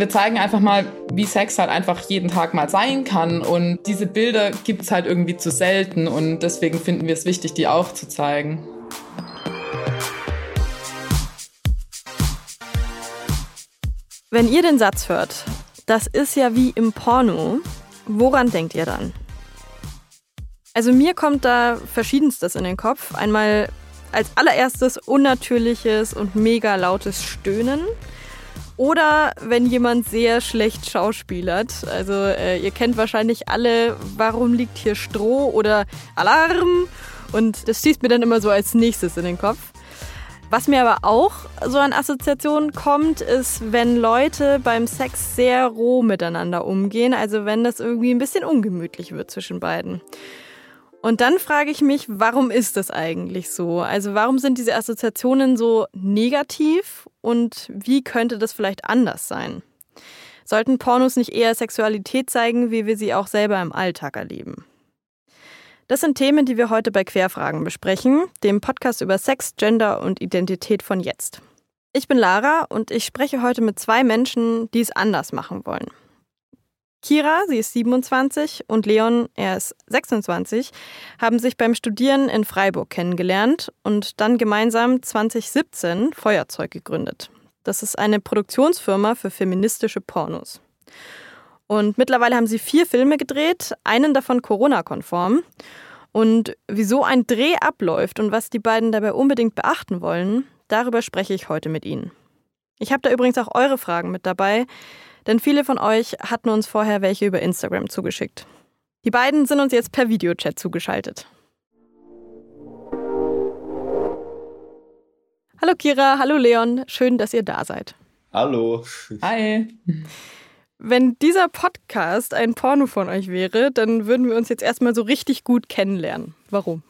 wir zeigen einfach mal, wie Sex halt einfach jeden Tag mal sein kann. Und diese Bilder gibt es halt irgendwie zu selten. Und deswegen finden wir es wichtig, die auch zu zeigen. Wenn ihr den Satz hört, das ist ja wie im Porno, woran denkt ihr dann? Also mir kommt da verschiedenstes in den Kopf. Einmal als allererstes unnatürliches und mega lautes Stöhnen. Oder wenn jemand sehr schlecht schauspielert. Also äh, ihr kennt wahrscheinlich alle, warum liegt hier Stroh oder Alarm. Und das schießt mir dann immer so als nächstes in den Kopf. Was mir aber auch so an Assoziationen kommt, ist, wenn Leute beim Sex sehr roh miteinander umgehen. Also wenn das irgendwie ein bisschen ungemütlich wird zwischen beiden. Und dann frage ich mich, warum ist das eigentlich so? Also warum sind diese Assoziationen so negativ und wie könnte das vielleicht anders sein? Sollten Pornos nicht eher Sexualität zeigen, wie wir sie auch selber im Alltag erleben? Das sind Themen, die wir heute bei Querfragen besprechen, dem Podcast über Sex, Gender und Identität von jetzt. Ich bin Lara und ich spreche heute mit zwei Menschen, die es anders machen wollen. Kira, sie ist 27, und Leon, er ist 26, haben sich beim Studieren in Freiburg kennengelernt und dann gemeinsam 2017 Feuerzeug gegründet. Das ist eine Produktionsfirma für feministische Pornos. Und mittlerweile haben sie vier Filme gedreht, einen davon Corona-konform. Und wieso ein Dreh abläuft und was die beiden dabei unbedingt beachten wollen, darüber spreche ich heute mit ihnen. Ich habe da übrigens auch eure Fragen mit dabei. Denn viele von euch hatten uns vorher welche über Instagram zugeschickt. Die beiden sind uns jetzt per Videochat zugeschaltet. Hallo Kira, hallo Leon, schön, dass ihr da seid. Hallo. Hi. Wenn dieser Podcast ein Porno von euch wäre, dann würden wir uns jetzt erstmal so richtig gut kennenlernen. Warum?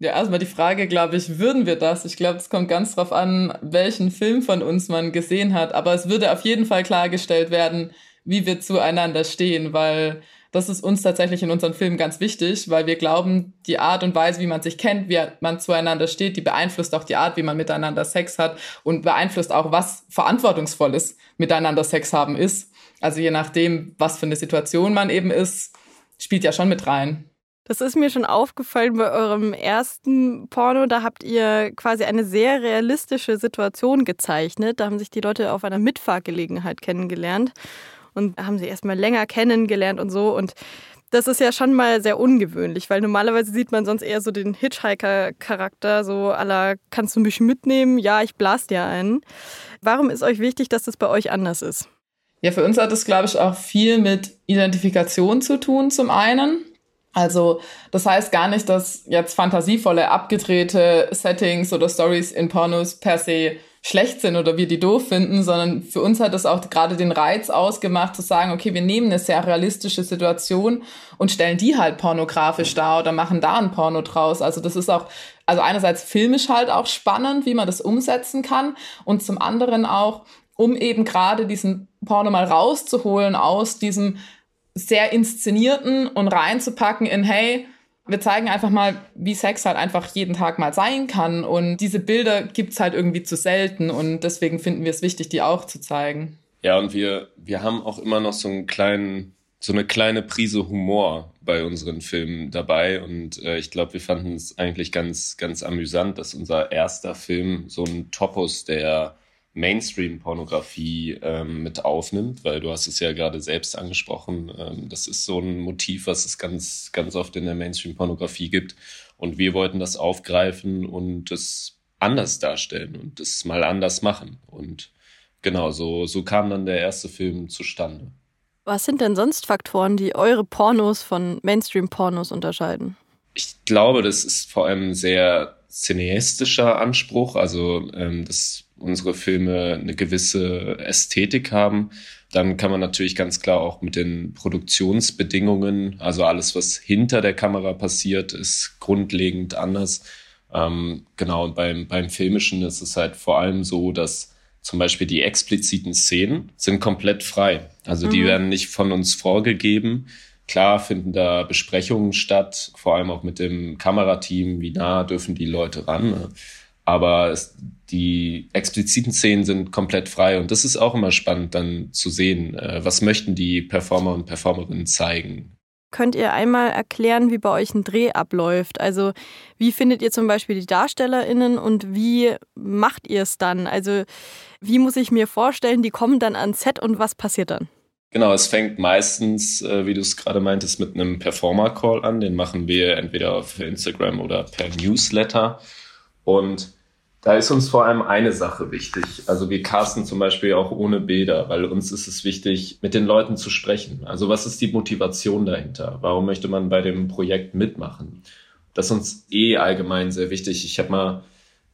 Ja, erstmal die Frage, glaube ich, würden wir das? Ich glaube, es kommt ganz drauf an, welchen Film von uns man gesehen hat. Aber es würde auf jeden Fall klargestellt werden, wie wir zueinander stehen, weil das ist uns tatsächlich in unseren Filmen ganz wichtig, weil wir glauben, die Art und Weise, wie man sich kennt, wie man zueinander steht, die beeinflusst auch die Art, wie man miteinander Sex hat und beeinflusst auch, was verantwortungsvolles miteinander Sex haben ist. Also je nachdem, was für eine Situation man eben ist, spielt ja schon mit rein. Das ist mir schon aufgefallen bei eurem ersten Porno. Da habt ihr quasi eine sehr realistische Situation gezeichnet. Da haben sich die Leute auf einer Mitfahrgelegenheit kennengelernt und haben sie erstmal länger kennengelernt und so. Und das ist ja schon mal sehr ungewöhnlich, weil normalerweise sieht man sonst eher so den Hitchhiker-Charakter, so aller kannst du mich mitnehmen? Ja, ich blas dir einen. Warum ist euch wichtig, dass das bei euch anders ist? Ja, für uns hat es, glaube ich, auch viel mit Identifikation zu tun, zum einen. Also das heißt gar nicht, dass jetzt fantasievolle, abgedrehte Settings oder Stories in Pornos per se schlecht sind oder wir die doof finden, sondern für uns hat das auch gerade den Reiz ausgemacht, zu sagen, okay, wir nehmen eine sehr realistische Situation und stellen die halt pornografisch dar oder machen da ein Porno draus. Also das ist auch, also einerseits filmisch halt auch spannend, wie man das umsetzen kann und zum anderen auch, um eben gerade diesen Porno mal rauszuholen aus diesem sehr inszenierten und reinzupacken in, hey, wir zeigen einfach mal, wie Sex halt einfach jeden Tag mal sein kann. Und diese Bilder gibt's halt irgendwie zu selten. Und deswegen finden wir es wichtig, die auch zu zeigen. Ja, und wir, wir haben auch immer noch so einen kleinen, so eine kleine Prise Humor bei unseren Filmen dabei. Und äh, ich glaube, wir fanden es eigentlich ganz, ganz amüsant, dass unser erster Film so ein Topos der Mainstream-Pornografie ähm, mit aufnimmt, weil du hast es ja gerade selbst angesprochen. Ähm, das ist so ein Motiv, was es ganz, ganz oft in der Mainstream-Pornografie gibt. Und wir wollten das aufgreifen und es anders darstellen und es mal anders machen. Und genau, so, so kam dann der erste Film zustande. Was sind denn sonst Faktoren, die eure Pornos von Mainstream-Pornos unterscheiden? Ich glaube, das ist vor allem ein sehr cineastischer Anspruch, also ähm, dass unsere Filme eine gewisse Ästhetik haben. Dann kann man natürlich ganz klar auch mit den Produktionsbedingungen, also alles, was hinter der Kamera passiert, ist grundlegend anders. Ähm, genau, und beim, beim Filmischen ist es halt vor allem so, dass zum Beispiel die expliziten Szenen sind komplett frei. Also mhm. die werden nicht von uns vorgegeben. Klar finden da Besprechungen statt, vor allem auch mit dem Kamerateam, wie nah dürfen die Leute ran. Ne? Aber es, die expliziten Szenen sind komplett frei und das ist auch immer spannend dann zu sehen, äh, was möchten die Performer und Performerinnen zeigen. Könnt ihr einmal erklären, wie bei euch ein Dreh abläuft? Also wie findet ihr zum Beispiel die DarstellerInnen und wie macht ihr es dann? Also wie muss ich mir vorstellen, die kommen dann ans Set und was passiert dann? Genau, es fängt meistens, äh, wie du es gerade meintest, mit einem Performer-Call an. Den machen wir entweder auf Instagram oder per Newsletter. Und da ist uns vor allem eine Sache wichtig. Also wir casten zum Beispiel auch ohne Bilder, weil uns ist es wichtig, mit den Leuten zu sprechen. Also was ist die Motivation dahinter? Warum möchte man bei dem Projekt mitmachen? Das ist uns eh allgemein sehr wichtig. Ich habe mal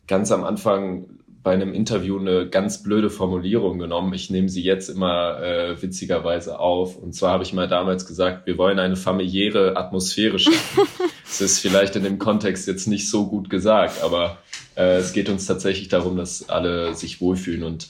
ganz am Anfang bei einem Interview eine ganz blöde Formulierung genommen. Ich nehme sie jetzt immer äh, witzigerweise auf. Und zwar habe ich mal damals gesagt, wir wollen eine familiäre Atmosphäre schaffen. das ist vielleicht in dem Kontext jetzt nicht so gut gesagt, aber äh, es geht uns tatsächlich darum, dass alle sich wohlfühlen und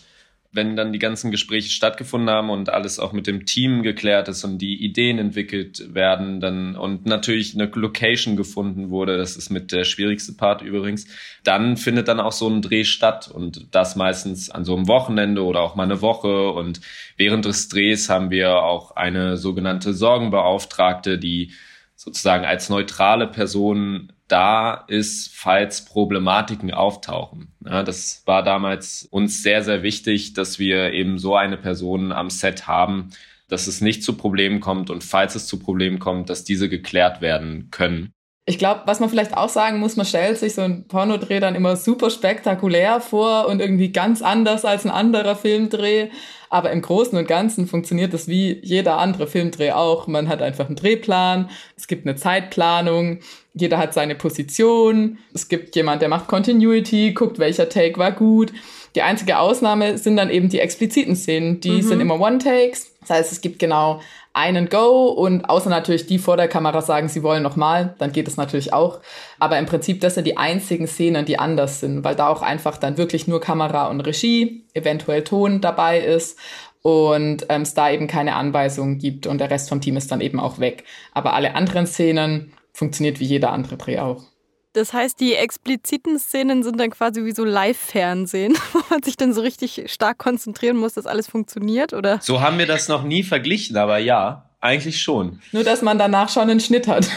wenn dann die ganzen Gespräche stattgefunden haben und alles auch mit dem Team geklärt ist und die Ideen entwickelt werden, dann und natürlich eine Location gefunden wurde, das ist mit der schwierigste Part übrigens, dann findet dann auch so ein Dreh statt und das meistens an so einem Wochenende oder auch mal eine Woche und während des Drehs haben wir auch eine sogenannte Sorgenbeauftragte, die sozusagen als neutrale Person da ist, falls Problematiken auftauchen. Ja, das war damals uns sehr, sehr wichtig, dass wir eben so eine Person am Set haben, dass es nicht zu Problemen kommt und falls es zu Problemen kommt, dass diese geklärt werden können. Ich glaube, was man vielleicht auch sagen muss, man stellt sich so ein Pornodreh dann immer super spektakulär vor und irgendwie ganz anders als ein anderer Filmdreh. Aber im Großen und Ganzen funktioniert das wie jeder andere Filmdreh auch. Man hat einfach einen Drehplan, es gibt eine Zeitplanung, jeder hat seine Position, es gibt jemand, der macht Continuity, guckt, welcher Take war gut. Die einzige Ausnahme sind dann eben die expliziten Szenen. Die mhm. sind immer One-Takes. Das heißt, es gibt genau einen Go und außer natürlich die vor der Kamera sagen, sie wollen nochmal, dann geht es natürlich auch. Aber im Prinzip, das sind die einzigen Szenen, die anders sind, weil da auch einfach dann wirklich nur Kamera und Regie, eventuell Ton dabei ist und ähm, es da eben keine Anweisungen gibt und der Rest vom Team ist dann eben auch weg. Aber alle anderen Szenen funktioniert wie jeder andere Dreh auch. Das heißt, die expliziten Szenen sind dann quasi wie so Live-Fernsehen, wo man sich dann so richtig stark konzentrieren muss, dass alles funktioniert, oder? So haben wir das noch nie verglichen, aber ja, eigentlich schon. Nur, dass man danach schon einen Schnitt hat.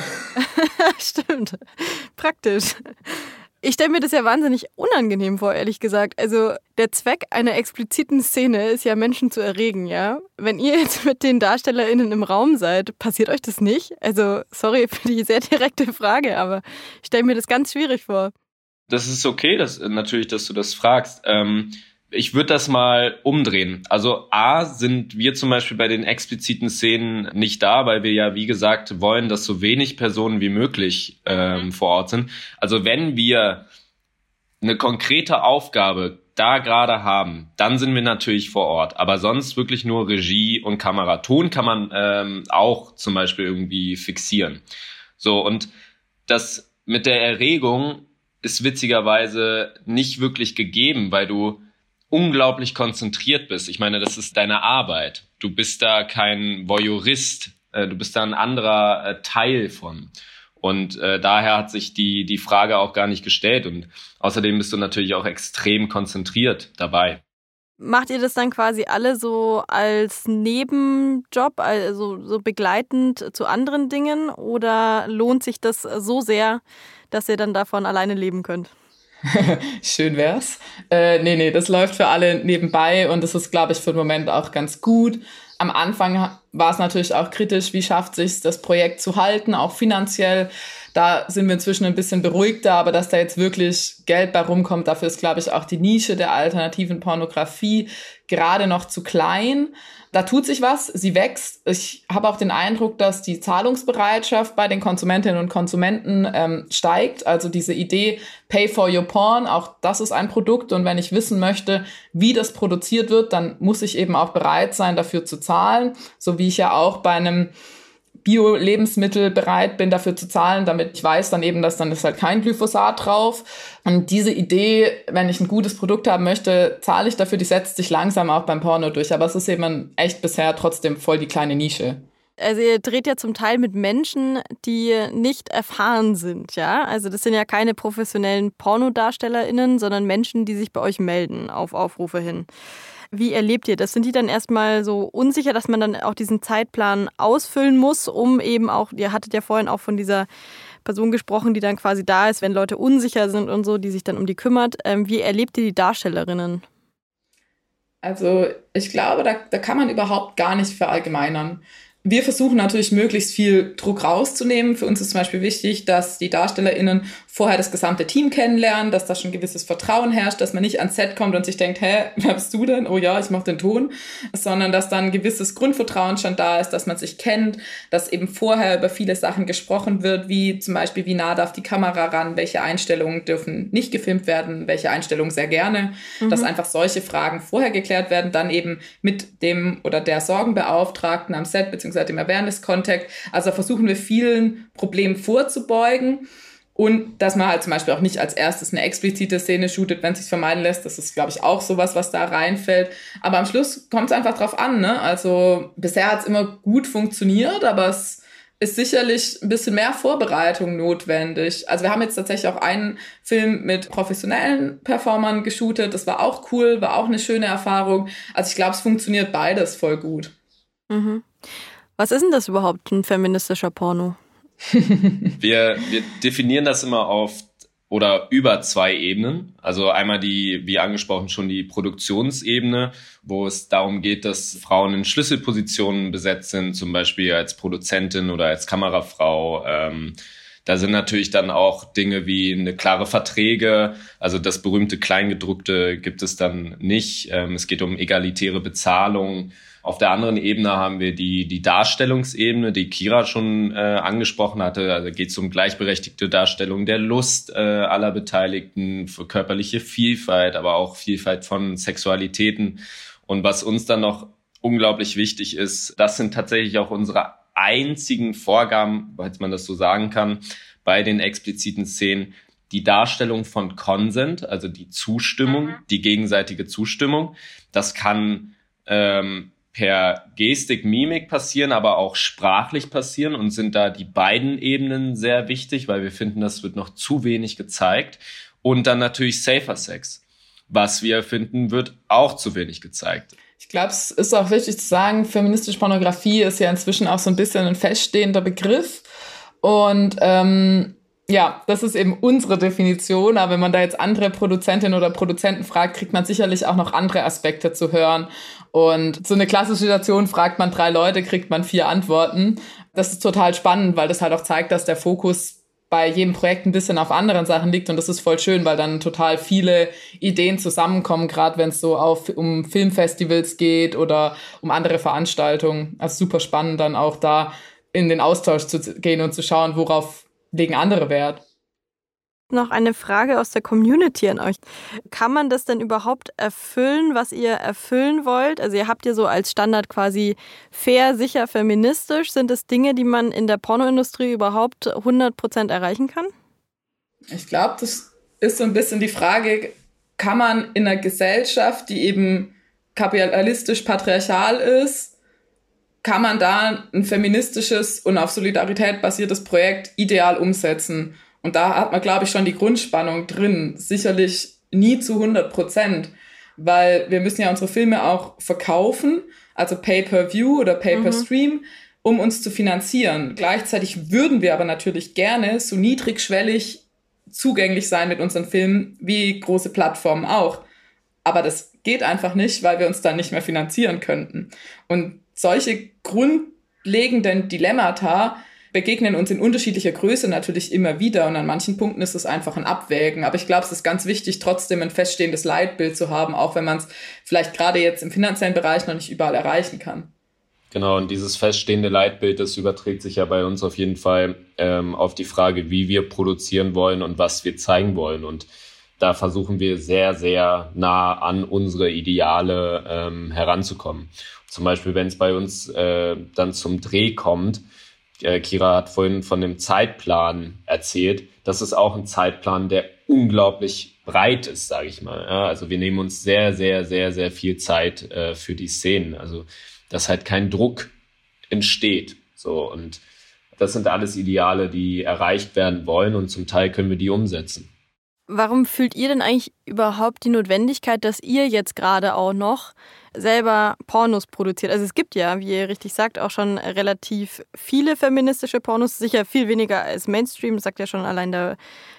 Stimmt. Praktisch. Ich stelle mir das ja wahnsinnig unangenehm vor, ehrlich gesagt. Also der Zweck einer expliziten Szene ist ja, Menschen zu erregen, ja? Wenn ihr jetzt mit den DarstellerInnen im Raum seid, passiert euch das nicht? Also, sorry für die sehr direkte Frage, aber ich stelle mir das ganz schwierig vor. Das ist okay, dass, natürlich, dass du das fragst. Ähm, ich würde das mal umdrehen. Also A sind wir zum Beispiel bei den expliziten Szenen nicht da, weil wir ja, wie gesagt, wollen, dass so wenig Personen wie möglich ähm, mhm. vor Ort sind. Also wenn wir eine konkrete Aufgabe da gerade haben, dann sind wir natürlich vor Ort. Aber sonst wirklich nur Regie und Kamera. Ton kann man ähm, auch zum Beispiel irgendwie fixieren. So, und das mit der Erregung ist witzigerweise nicht wirklich gegeben, weil du unglaublich konzentriert bist. Ich meine, das ist deine Arbeit. Du bist da kein Voyeurist. Äh, du bist da ein anderer äh, Teil von. Und äh, daher hat sich die, die Frage auch gar nicht gestellt. Und außerdem bist du natürlich auch extrem konzentriert dabei. Macht ihr das dann quasi alle so als Nebenjob, also so begleitend zu anderen Dingen? Oder lohnt sich das so sehr, dass ihr dann davon alleine leben könnt? Schön wär's. Äh, nee, nee, das läuft für alle nebenbei und das ist, glaube ich, für den Moment auch ganz gut. Am Anfang war es natürlich auch kritisch, wie schafft sich das Projekt zu halten, auch finanziell. Da sind wir inzwischen ein bisschen beruhigter, aber dass da jetzt wirklich Geld bei rumkommt, dafür ist, glaube ich, auch die Nische der alternativen Pornografie gerade noch zu klein da tut sich was, sie wächst. Ich habe auch den Eindruck, dass die Zahlungsbereitschaft bei den Konsumentinnen und Konsumenten ähm, steigt. Also diese Idee Pay for your Porn, auch das ist ein Produkt. Und wenn ich wissen möchte, wie das produziert wird, dann muss ich eben auch bereit sein, dafür zu zahlen. So wie ich ja auch bei einem Bio-Lebensmittel bereit bin, dafür zu zahlen, damit ich weiß dann eben, dass dann ist halt kein Glyphosat drauf. Und diese Idee, wenn ich ein gutes Produkt haben möchte, zahle ich dafür, die setzt sich langsam auch beim Porno durch. Aber es ist eben echt bisher trotzdem voll die kleine Nische. Also ihr dreht ja zum Teil mit Menschen, die nicht erfahren sind, ja? Also das sind ja keine professionellen PornodarstellerInnen, sondern Menschen, die sich bei euch melden auf Aufrufe hin. Wie erlebt ihr das? Sind die dann erstmal so unsicher, dass man dann auch diesen Zeitplan ausfüllen muss, um eben auch, ihr hattet ja vorhin auch von dieser Person gesprochen, die dann quasi da ist, wenn Leute unsicher sind und so, die sich dann um die kümmert. Ähm, wie erlebt ihr die Darstellerinnen? Also ich glaube, da, da kann man überhaupt gar nicht verallgemeinern. Wir versuchen natürlich möglichst viel Druck rauszunehmen. Für uns ist zum Beispiel wichtig, dass die DarstellerInnen vorher das gesamte Team kennenlernen, dass da schon gewisses Vertrauen herrscht, dass man nicht ans Set kommt und sich denkt, hä, wer bist du denn? Oh ja, ich mach den Ton. Sondern dass dann gewisses Grundvertrauen schon da ist, dass man sich kennt, dass eben vorher über viele Sachen gesprochen wird, wie zum Beispiel, wie nah darf die Kamera ran, welche Einstellungen dürfen nicht gefilmt werden, welche Einstellungen sehr gerne. Mhm. Dass einfach solche Fragen vorher geklärt werden, dann eben mit dem oder der Sorgenbeauftragten am Set beziehungsweise beziehungsweise dem Awareness Contact. Also versuchen wir vielen Problemen vorzubeugen. Und dass man halt zum Beispiel auch nicht als erstes eine explizite Szene shootet, wenn es sich vermeiden lässt. Das ist, glaube ich, auch sowas, was da reinfällt. Aber am Schluss kommt es einfach drauf an. Ne? Also bisher hat es immer gut funktioniert, aber es ist sicherlich ein bisschen mehr Vorbereitung notwendig. Also wir haben jetzt tatsächlich auch einen Film mit professionellen Performern geshootet. Das war auch cool, war auch eine schöne Erfahrung. Also ich glaube, es funktioniert beides voll gut. Mhm. Was ist denn das überhaupt, ein feministischer Porno? wir, wir definieren das immer auf oder über zwei Ebenen. Also einmal die, wie angesprochen, schon die Produktionsebene, wo es darum geht, dass Frauen in Schlüsselpositionen besetzt sind, zum Beispiel als Produzentin oder als Kamerafrau. Ähm, da sind natürlich dann auch Dinge wie eine klare Verträge, also das berühmte Kleingedruckte gibt es dann nicht. Ähm, es geht um egalitäre Bezahlung. Auf der anderen Ebene haben wir die, die Darstellungsebene, die Kira schon äh, angesprochen hatte. Also geht es um gleichberechtigte Darstellung der Lust äh, aller Beteiligten, für körperliche Vielfalt, aber auch Vielfalt von Sexualitäten. Und was uns dann noch unglaublich wichtig ist, das sind tatsächlich auch unsere einzigen Vorgaben, falls man das so sagen kann, bei den expliziten Szenen, die Darstellung von Consent, also die Zustimmung, mhm. die gegenseitige Zustimmung. Das kann ähm, per Gestik, Mimik passieren, aber auch sprachlich passieren und sind da die beiden Ebenen sehr wichtig, weil wir finden, das wird noch zu wenig gezeigt. Und dann natürlich Safer Sex, was wir finden, wird auch zu wenig gezeigt. Ich glaube, es ist auch wichtig zu sagen, feministische Pornografie ist ja inzwischen auch so ein bisschen ein feststehender Begriff. Und ähm, ja, das ist eben unsere Definition, aber wenn man da jetzt andere Produzentinnen oder Produzenten fragt, kriegt man sicherlich auch noch andere Aspekte zu hören. Und so eine klassische Situation fragt man drei Leute, kriegt man vier Antworten. Das ist total spannend, weil das halt auch zeigt, dass der Fokus bei jedem Projekt ein bisschen auf anderen Sachen liegt und das ist voll schön, weil dann total viele Ideen zusammenkommen, gerade wenn es so auf um Filmfestivals geht oder um andere Veranstaltungen. Also super spannend dann auch da in den Austausch zu gehen und zu schauen, worauf legen andere Wert. Noch eine Frage aus der Community an euch. Kann man das denn überhaupt erfüllen, was ihr erfüllen wollt? Also ihr habt ja so als Standard quasi fair, sicher, feministisch. Sind das Dinge, die man in der Pornoindustrie überhaupt 100% erreichen kann? Ich glaube, das ist so ein bisschen die Frage, kann man in einer Gesellschaft, die eben kapitalistisch patriarchal ist, kann man da ein feministisches und auf Solidarität basiertes Projekt ideal umsetzen. Und da hat man, glaube ich, schon die Grundspannung drin. Sicherlich nie zu 100 Prozent, weil wir müssen ja unsere Filme auch verkaufen, also Pay-per-View oder Pay-per-Stream, mhm. um uns zu finanzieren. Gleichzeitig würden wir aber natürlich gerne so niedrigschwellig zugänglich sein mit unseren Filmen wie große Plattformen auch. Aber das geht einfach nicht, weil wir uns dann nicht mehr finanzieren könnten. Und solche grundlegenden Dilemmata begegnen uns in unterschiedlicher Größe natürlich immer wieder und an manchen Punkten ist es einfach ein Abwägen. Aber ich glaube, es ist ganz wichtig, trotzdem ein feststehendes Leitbild zu haben, auch wenn man es vielleicht gerade jetzt im finanziellen Bereich noch nicht überall erreichen kann. Genau, und dieses feststehende Leitbild, das überträgt sich ja bei uns auf jeden Fall ähm, auf die Frage, wie wir produzieren wollen und was wir zeigen wollen. Und da versuchen wir sehr, sehr nah an unsere Ideale ähm, heranzukommen. Zum Beispiel, wenn es bei uns äh, dann zum Dreh kommt, äh, Kira hat vorhin von dem Zeitplan erzählt. Das ist auch ein Zeitplan, der unglaublich breit ist, sage ich mal. Also wir nehmen uns sehr, sehr, sehr, sehr viel Zeit äh, für die Szenen. Also dass halt kein Druck entsteht. So und das sind alles Ideale, die erreicht werden wollen und zum Teil können wir die umsetzen. Warum fühlt ihr denn eigentlich überhaupt die Notwendigkeit, dass ihr jetzt gerade auch noch selber Pornos produziert? Also es gibt ja, wie ihr richtig sagt, auch schon relativ viele feministische Pornos, sicher viel weniger als Mainstream, sagt ja schon allein der,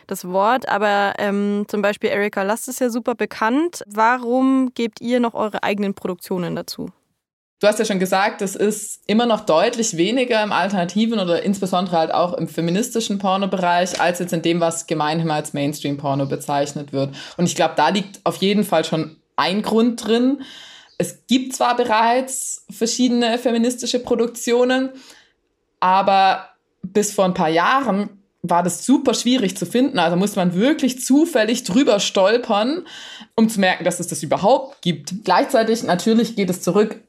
das Wort. Aber ähm, zum Beispiel Erika Last ist ja super bekannt. Warum gebt ihr noch eure eigenen Produktionen dazu? Du hast ja schon gesagt, es ist immer noch deutlich weniger im alternativen oder insbesondere halt auch im feministischen Pornobereich als jetzt in dem, was gemeinhin als Mainstream-Porno bezeichnet wird. Und ich glaube, da liegt auf jeden Fall schon ein Grund drin. Es gibt zwar bereits verschiedene feministische Produktionen, aber bis vor ein paar Jahren war das super schwierig zu finden. Also musste man wirklich zufällig drüber stolpern, um zu merken, dass es das überhaupt gibt. Gleichzeitig natürlich geht es zurück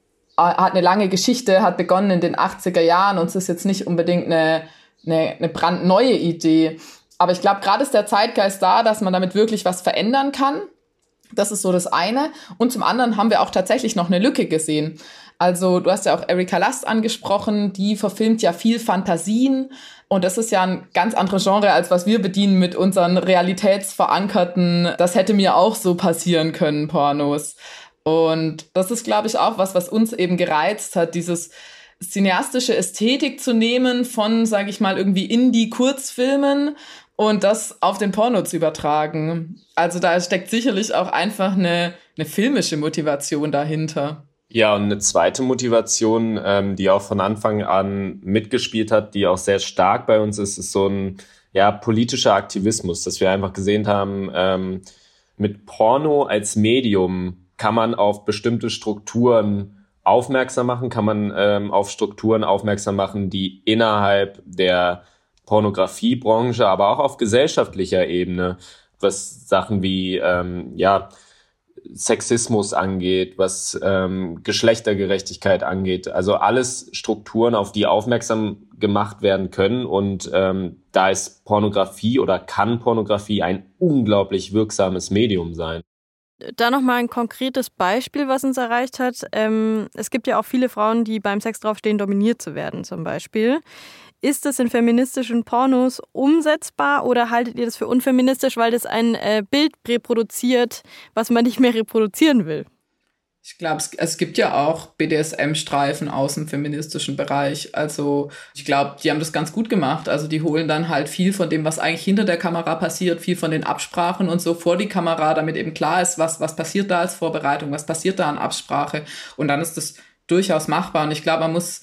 hat eine lange Geschichte, hat begonnen in den 80er Jahren und es ist jetzt nicht unbedingt eine, eine, eine brandneue Idee. Aber ich glaube, gerade ist der Zeitgeist da, dass man damit wirklich was verändern kann. Das ist so das eine. Und zum anderen haben wir auch tatsächlich noch eine Lücke gesehen. Also du hast ja auch Erika Last angesprochen, die verfilmt ja viel Fantasien. Und das ist ja ein ganz anderes Genre, als was wir bedienen mit unseren realitätsverankerten, das hätte mir auch so passieren können, Pornos. Und das ist, glaube ich, auch was, was uns eben gereizt hat, dieses cineastische Ästhetik zu nehmen von, sage ich mal, irgendwie Indie-Kurzfilmen und das auf den Porno zu übertragen. Also da steckt sicherlich auch einfach eine, eine filmische Motivation dahinter. Ja, und eine zweite Motivation, ähm, die auch von Anfang an mitgespielt hat, die auch sehr stark bei uns ist, ist so ein ja, politischer Aktivismus, dass wir einfach gesehen haben, ähm, mit Porno als Medium kann man auf bestimmte Strukturen aufmerksam machen, kann man ähm, auf Strukturen aufmerksam machen, die innerhalb der Pornografiebranche, aber auch auf gesellschaftlicher Ebene, was Sachen wie ähm, ja Sexismus angeht, was ähm, Geschlechtergerechtigkeit angeht, also alles Strukturen, auf die aufmerksam gemacht werden können und ähm, da ist Pornografie oder kann Pornografie ein unglaublich wirksames Medium sein da nochmal ein konkretes Beispiel, was uns erreicht hat. Ähm, es gibt ja auch viele Frauen, die beim Sex draufstehen, dominiert zu werden, zum Beispiel. Ist das in feministischen Pornos umsetzbar oder haltet ihr das für unfeministisch, weil das ein äh, Bild reproduziert, was man nicht mehr reproduzieren will? Ich glaube, es, es gibt ja auch BDSM-Streifen aus dem feministischen Bereich. Also ich glaube, die haben das ganz gut gemacht. Also die holen dann halt viel von dem, was eigentlich hinter der Kamera passiert, viel von den Absprachen und so vor die Kamera, damit eben klar ist, was, was passiert da als Vorbereitung, was passiert da an Absprache. Und dann ist das durchaus machbar. Und ich glaube, man muss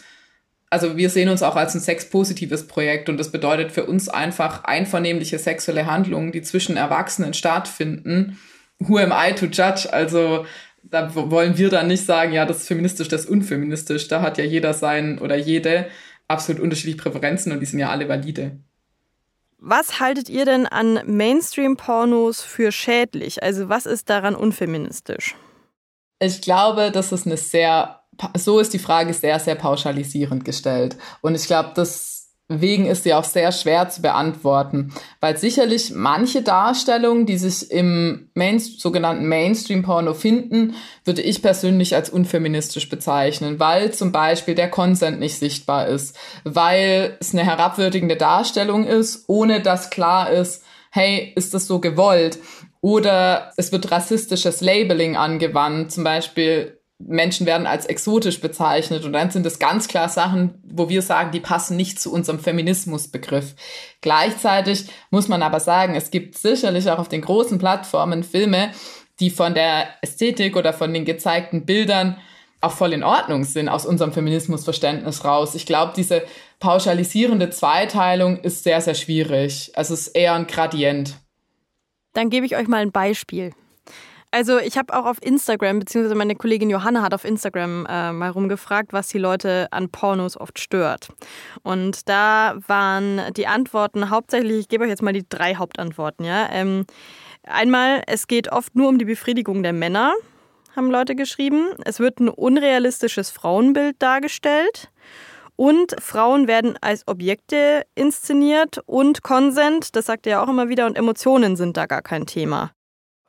also wir sehen uns auch als ein sexpositives Projekt und das bedeutet für uns einfach einvernehmliche sexuelle Handlungen, die zwischen Erwachsenen stattfinden. Who am I to judge? Also da wollen wir dann nicht sagen, ja, das ist feministisch, das ist unfeministisch. Da hat ja jeder sein oder jede absolut unterschiedliche Präferenzen und die sind ja alle valide. Was haltet ihr denn an Mainstream-Pornos für schädlich? Also was ist daran unfeministisch? Ich glaube, das ist eine sehr, so ist die Frage sehr, sehr pauschalisierend gestellt. Und ich glaube, das Wegen ist sie auch sehr schwer zu beantworten, weil sicherlich manche Darstellungen, die sich im Main sogenannten Mainstream-Porno finden, würde ich persönlich als unfeministisch bezeichnen, weil zum Beispiel der Consent nicht sichtbar ist, weil es eine herabwürdigende Darstellung ist, ohne dass klar ist, hey, ist das so gewollt? Oder es wird rassistisches Labeling angewandt, zum Beispiel Menschen werden als exotisch bezeichnet und dann sind es ganz klar Sachen, wo wir sagen, die passen nicht zu unserem Feminismusbegriff. Gleichzeitig muss man aber sagen, es gibt sicherlich auch auf den großen Plattformen Filme, die von der Ästhetik oder von den gezeigten Bildern auch voll in Ordnung sind aus unserem Feminismusverständnis raus. Ich glaube, diese pauschalisierende Zweiteilung ist sehr, sehr schwierig. Also es ist eher ein Gradient. Dann gebe ich euch mal ein Beispiel. Also ich habe auch auf Instagram, beziehungsweise meine Kollegin Johanna hat auf Instagram äh, mal rumgefragt, was die Leute an Pornos oft stört. Und da waren die Antworten hauptsächlich, ich gebe euch jetzt mal die drei Hauptantworten, ja. Ähm, einmal, es geht oft nur um die Befriedigung der Männer, haben Leute geschrieben. Es wird ein unrealistisches Frauenbild dargestellt. Und Frauen werden als Objekte inszeniert und Konsent, das sagt er ja auch immer wieder, und Emotionen sind da gar kein Thema.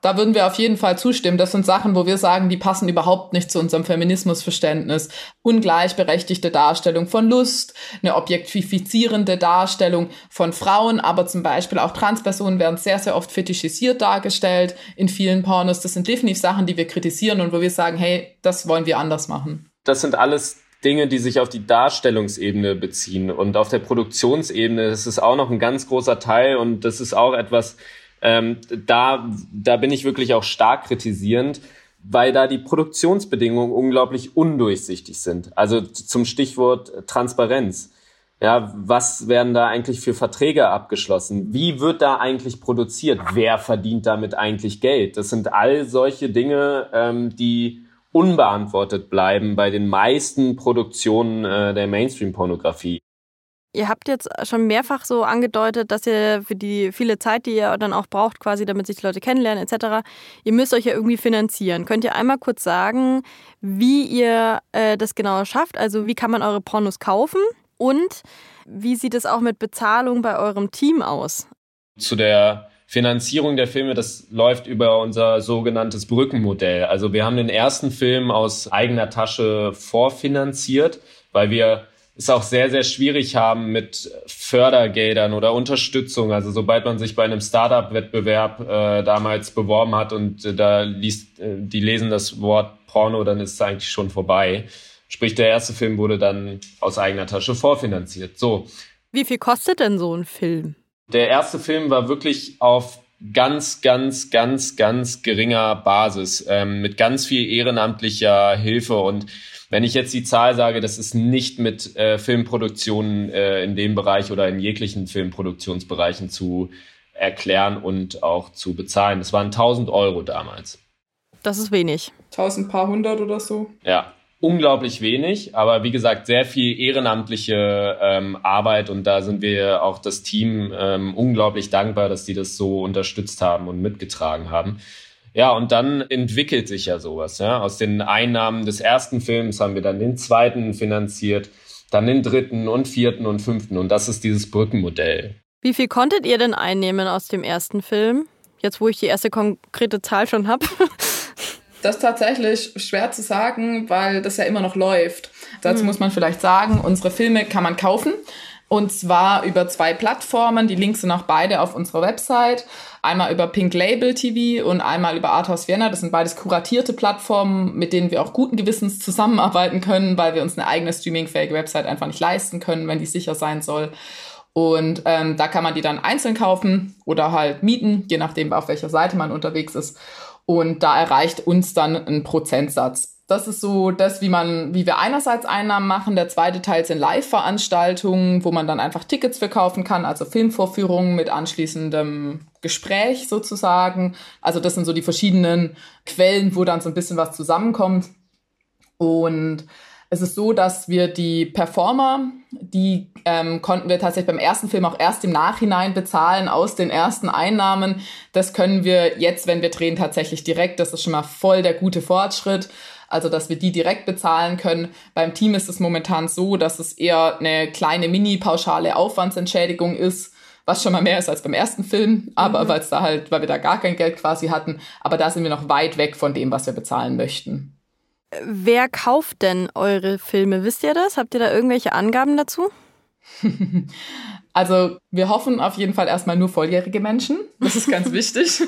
Da würden wir auf jeden Fall zustimmen. Das sind Sachen, wo wir sagen, die passen überhaupt nicht zu unserem Feminismusverständnis. Ungleichberechtigte Darstellung von Lust, eine objektifizierende Darstellung von Frauen, aber zum Beispiel auch Transpersonen werden sehr, sehr oft fetischisiert dargestellt in vielen Pornos. Das sind definitiv Sachen, die wir kritisieren und wo wir sagen, hey, das wollen wir anders machen. Das sind alles Dinge, die sich auf die Darstellungsebene beziehen. Und auf der Produktionsebene ist es auch noch ein ganz großer Teil und das ist auch etwas, ähm, da, da bin ich wirklich auch stark kritisierend, weil da die Produktionsbedingungen unglaublich undurchsichtig sind. Also zum Stichwort Transparenz. Ja, was werden da eigentlich für Verträge abgeschlossen? Wie wird da eigentlich produziert? Wer verdient damit eigentlich Geld? Das sind all solche Dinge, ähm, die unbeantwortet bleiben bei den meisten Produktionen äh, der Mainstream-Pornografie. Ihr habt jetzt schon mehrfach so angedeutet, dass ihr für die viele Zeit, die ihr dann auch braucht, quasi, damit sich die Leute kennenlernen, etc., ihr müsst euch ja irgendwie finanzieren. Könnt ihr einmal kurz sagen, wie ihr äh, das genau schafft? Also, wie kann man eure Pornos kaufen? Und wie sieht es auch mit Bezahlung bei eurem Team aus? Zu der Finanzierung der Filme, das läuft über unser sogenanntes Brückenmodell. Also wir haben den ersten Film aus eigener Tasche vorfinanziert, weil wir es auch sehr, sehr schwierig haben mit Fördergeldern oder Unterstützung. Also sobald man sich bei einem Startup-Wettbewerb äh, damals beworben hat und äh, da liest, äh, die lesen das Wort Porno, dann ist es eigentlich schon vorbei. Sprich, der erste Film wurde dann aus eigener Tasche vorfinanziert. So. Wie viel kostet denn so ein Film? Der erste Film war wirklich auf ganz, ganz, ganz, ganz geringer Basis, ähm, mit ganz viel ehrenamtlicher Hilfe und wenn ich jetzt die Zahl sage, das ist nicht mit äh, Filmproduktionen äh, in dem Bereich oder in jeglichen Filmproduktionsbereichen zu erklären und auch zu bezahlen. Das waren 1000 Euro damals. Das ist wenig. 1000 paar hundert oder so. Ja, unglaublich wenig, aber wie gesagt, sehr viel ehrenamtliche ähm, Arbeit und da sind wir auch das Team ähm, unglaublich dankbar, dass die das so unterstützt haben und mitgetragen haben. Ja, und dann entwickelt sich ja sowas. Ja? Aus den Einnahmen des ersten Films haben wir dann den zweiten finanziert, dann den dritten und vierten und fünften. Und das ist dieses Brückenmodell. Wie viel konntet ihr denn einnehmen aus dem ersten Film? Jetzt, wo ich die erste konkrete Zahl schon habe. Das ist tatsächlich schwer zu sagen, weil das ja immer noch läuft. Dazu hm. muss man vielleicht sagen, unsere Filme kann man kaufen. Und zwar über zwei Plattformen. Die Links sind auch beide auf unserer Website. Einmal über Pink Label TV und einmal über Arthouse Vienna. Das sind beides kuratierte Plattformen, mit denen wir auch guten Gewissens zusammenarbeiten können, weil wir uns eine eigene streamingfähige Website einfach nicht leisten können, wenn die sicher sein soll. Und ähm, da kann man die dann einzeln kaufen oder halt mieten, je nachdem, auf welcher Seite man unterwegs ist. Und da erreicht uns dann ein Prozentsatz das ist so das, wie man, wie wir einerseits Einnahmen machen. Der zweite Teil sind Live-Veranstaltungen, wo man dann einfach Tickets verkaufen kann, also Filmvorführungen mit anschließendem Gespräch sozusagen. Also das sind so die verschiedenen Quellen, wo dann so ein bisschen was zusammenkommt. Und es ist so, dass wir die Performer, die ähm, konnten wir tatsächlich beim ersten Film auch erst im Nachhinein bezahlen aus den ersten Einnahmen. Das können wir jetzt, wenn wir drehen, tatsächlich direkt. Das ist schon mal voll der gute Fortschritt also dass wir die direkt bezahlen können. Beim Team ist es momentan so, dass es eher eine kleine mini-pauschale Aufwandsentschädigung ist, was schon mal mehr ist als beim ersten Film, aber mhm. weil es da halt, weil wir da gar kein Geld quasi hatten, aber da sind wir noch weit weg von dem, was wir bezahlen möchten. Wer kauft denn eure Filme? Wisst ihr das? Habt ihr da irgendwelche Angaben dazu? Also wir hoffen auf jeden Fall erstmal nur volljährige Menschen. Das ist ganz wichtig.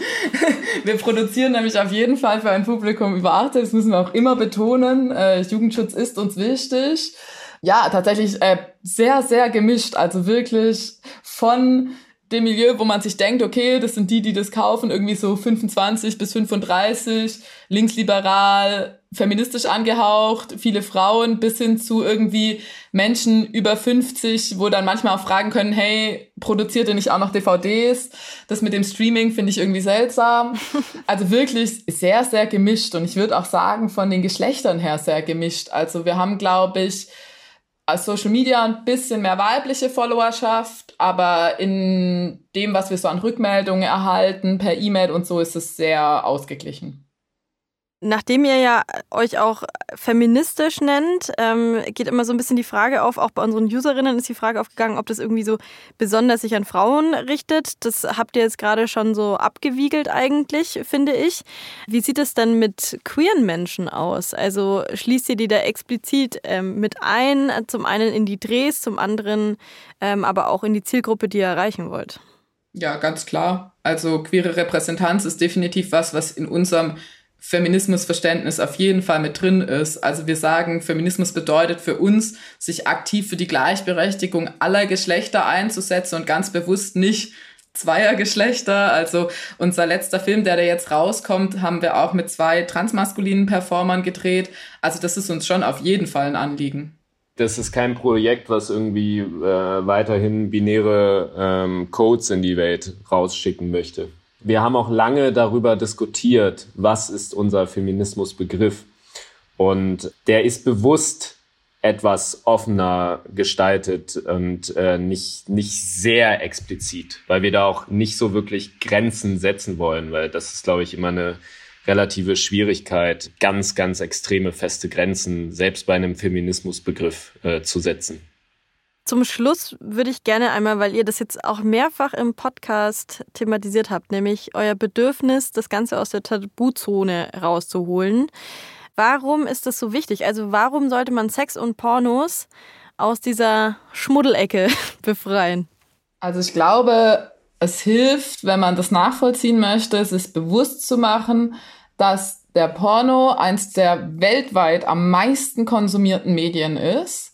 Wir produzieren nämlich auf jeden Fall für ein Publikum über 18. Das müssen wir auch immer betonen. Äh, Jugendschutz ist uns wichtig. Ja, tatsächlich äh, sehr, sehr gemischt. Also wirklich von dem Milieu, wo man sich denkt, okay, das sind die, die das kaufen, irgendwie so 25 bis 35, linksliberal, feministisch angehaucht, viele Frauen, bis hin zu irgendwie Menschen über 50, wo dann manchmal auch fragen können, hey, produziert ihr nicht auch noch DVDs? Das mit dem Streaming finde ich irgendwie seltsam. Also wirklich sehr, sehr gemischt und ich würde auch sagen, von den Geschlechtern her sehr gemischt. Also wir haben, glaube ich, als Social Media ein bisschen mehr weibliche Followerschaft, aber in dem, was wir so an Rückmeldungen erhalten, per E-Mail und so, ist es sehr ausgeglichen. Nachdem ihr ja euch auch feministisch nennt, ähm, geht immer so ein bisschen die Frage auf, auch bei unseren Userinnen ist die Frage aufgegangen, ob das irgendwie so besonders sich an Frauen richtet. Das habt ihr jetzt gerade schon so abgewiegelt eigentlich, finde ich. Wie sieht es denn mit queeren Menschen aus? Also schließt ihr die da explizit ähm, mit ein, zum einen in die Drehs, zum anderen ähm, aber auch in die Zielgruppe, die ihr erreichen wollt? Ja, ganz klar. Also queere Repräsentanz ist definitiv was, was in unserem Feminismusverständnis auf jeden Fall mit drin ist. Also wir sagen, Feminismus bedeutet für uns, sich aktiv für die Gleichberechtigung aller Geschlechter einzusetzen und ganz bewusst nicht zweier Geschlechter. Also unser letzter Film, der da jetzt rauskommt, haben wir auch mit zwei transmaskulinen Performern gedreht. Also das ist uns schon auf jeden Fall ein Anliegen. Das ist kein Projekt, was irgendwie äh, weiterhin binäre ähm, Codes in die Welt rausschicken möchte. Wir haben auch lange darüber diskutiert, was ist unser Feminismusbegriff. Und der ist bewusst etwas offener gestaltet und äh, nicht, nicht sehr explizit, weil wir da auch nicht so wirklich Grenzen setzen wollen, weil das ist, glaube ich, immer eine relative Schwierigkeit, ganz, ganz extreme feste Grenzen selbst bei einem Feminismusbegriff äh, zu setzen. Zum Schluss würde ich gerne einmal, weil ihr das jetzt auch mehrfach im Podcast thematisiert habt, nämlich euer Bedürfnis, das Ganze aus der Tabuzone rauszuholen. Warum ist das so wichtig? Also warum sollte man Sex und Pornos aus dieser Schmuddelecke befreien? Also ich glaube, es hilft, wenn man das nachvollziehen möchte, es ist bewusst zu machen, dass der Porno eins der weltweit am meisten konsumierten Medien ist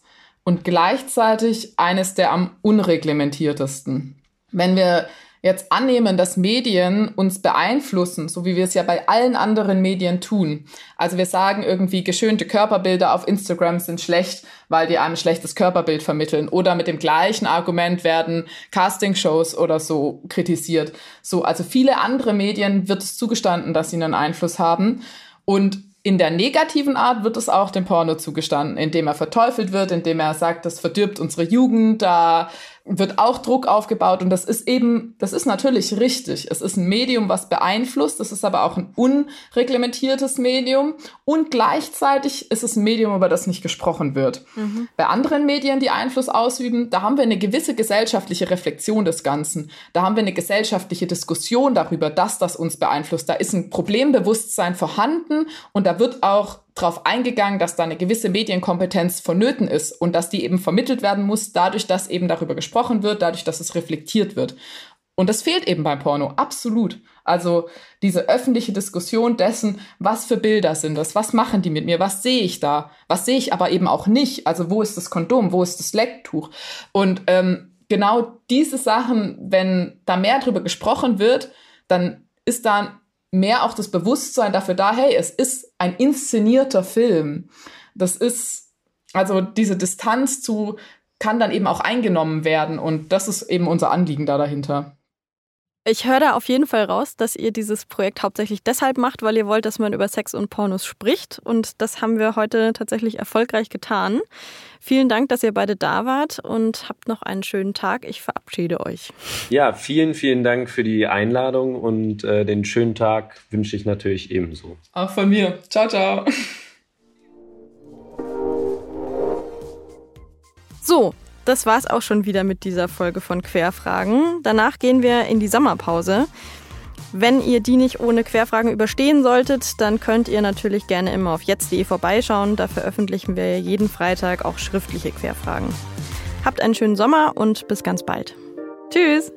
und gleichzeitig eines der am unreglementiertesten. Wenn wir jetzt annehmen, dass Medien uns beeinflussen, so wie wir es ja bei allen anderen Medien tun. Also wir sagen irgendwie, geschönte Körperbilder auf Instagram sind schlecht, weil die einem schlechtes Körperbild vermitteln. Oder mit dem gleichen Argument werden Castingshows oder so kritisiert. So, also viele andere Medien wird es zugestanden, dass sie einen Einfluss haben. Und in der negativen Art wird es auch dem Porno zugestanden, indem er verteufelt wird, indem er sagt, das verdirbt unsere Jugend, da wird auch Druck aufgebaut und das ist eben, das ist natürlich richtig. Es ist ein Medium, was beeinflusst, es ist aber auch ein unreglementiertes Medium und gleichzeitig ist es ein Medium, über das nicht gesprochen wird. Mhm. Bei anderen Medien, die Einfluss ausüben, da haben wir eine gewisse gesellschaftliche Reflexion des Ganzen. Da haben wir eine gesellschaftliche Diskussion darüber, dass das uns beeinflusst. Da ist ein Problembewusstsein vorhanden und da wird auch darauf eingegangen, dass da eine gewisse Medienkompetenz vonnöten ist und dass die eben vermittelt werden muss, dadurch, dass eben darüber gesprochen wird, dadurch, dass es reflektiert wird. Und das fehlt eben beim Porno, absolut. Also diese öffentliche Diskussion dessen, was für Bilder sind das, was machen die mit mir, was sehe ich da, was sehe ich aber eben auch nicht. Also wo ist das Kondom, wo ist das Lecktuch? Und ähm, genau diese Sachen, wenn da mehr drüber gesprochen wird, dann ist da mehr auch das Bewusstsein dafür da, hey, es ist ein inszenierter Film. Das ist, also diese Distanz zu, kann dann eben auch eingenommen werden und das ist eben unser Anliegen da dahinter. Ich höre da auf jeden Fall raus, dass ihr dieses Projekt hauptsächlich deshalb macht, weil ihr wollt, dass man über Sex und Pornos spricht. Und das haben wir heute tatsächlich erfolgreich getan. Vielen Dank, dass ihr beide da wart und habt noch einen schönen Tag. Ich verabschiede euch. Ja, vielen, vielen Dank für die Einladung und äh, den schönen Tag wünsche ich natürlich ebenso. Auch von mir. Ciao, ciao. So, das war's auch schon wieder mit dieser Folge von Querfragen. Danach gehen wir in die Sommerpause. Wenn ihr die nicht ohne Querfragen überstehen solltet, dann könnt ihr natürlich gerne immer auf jetzt.de vorbeischauen. Da veröffentlichen wir jeden Freitag auch schriftliche Querfragen. Habt einen schönen Sommer und bis ganz bald. Tschüss!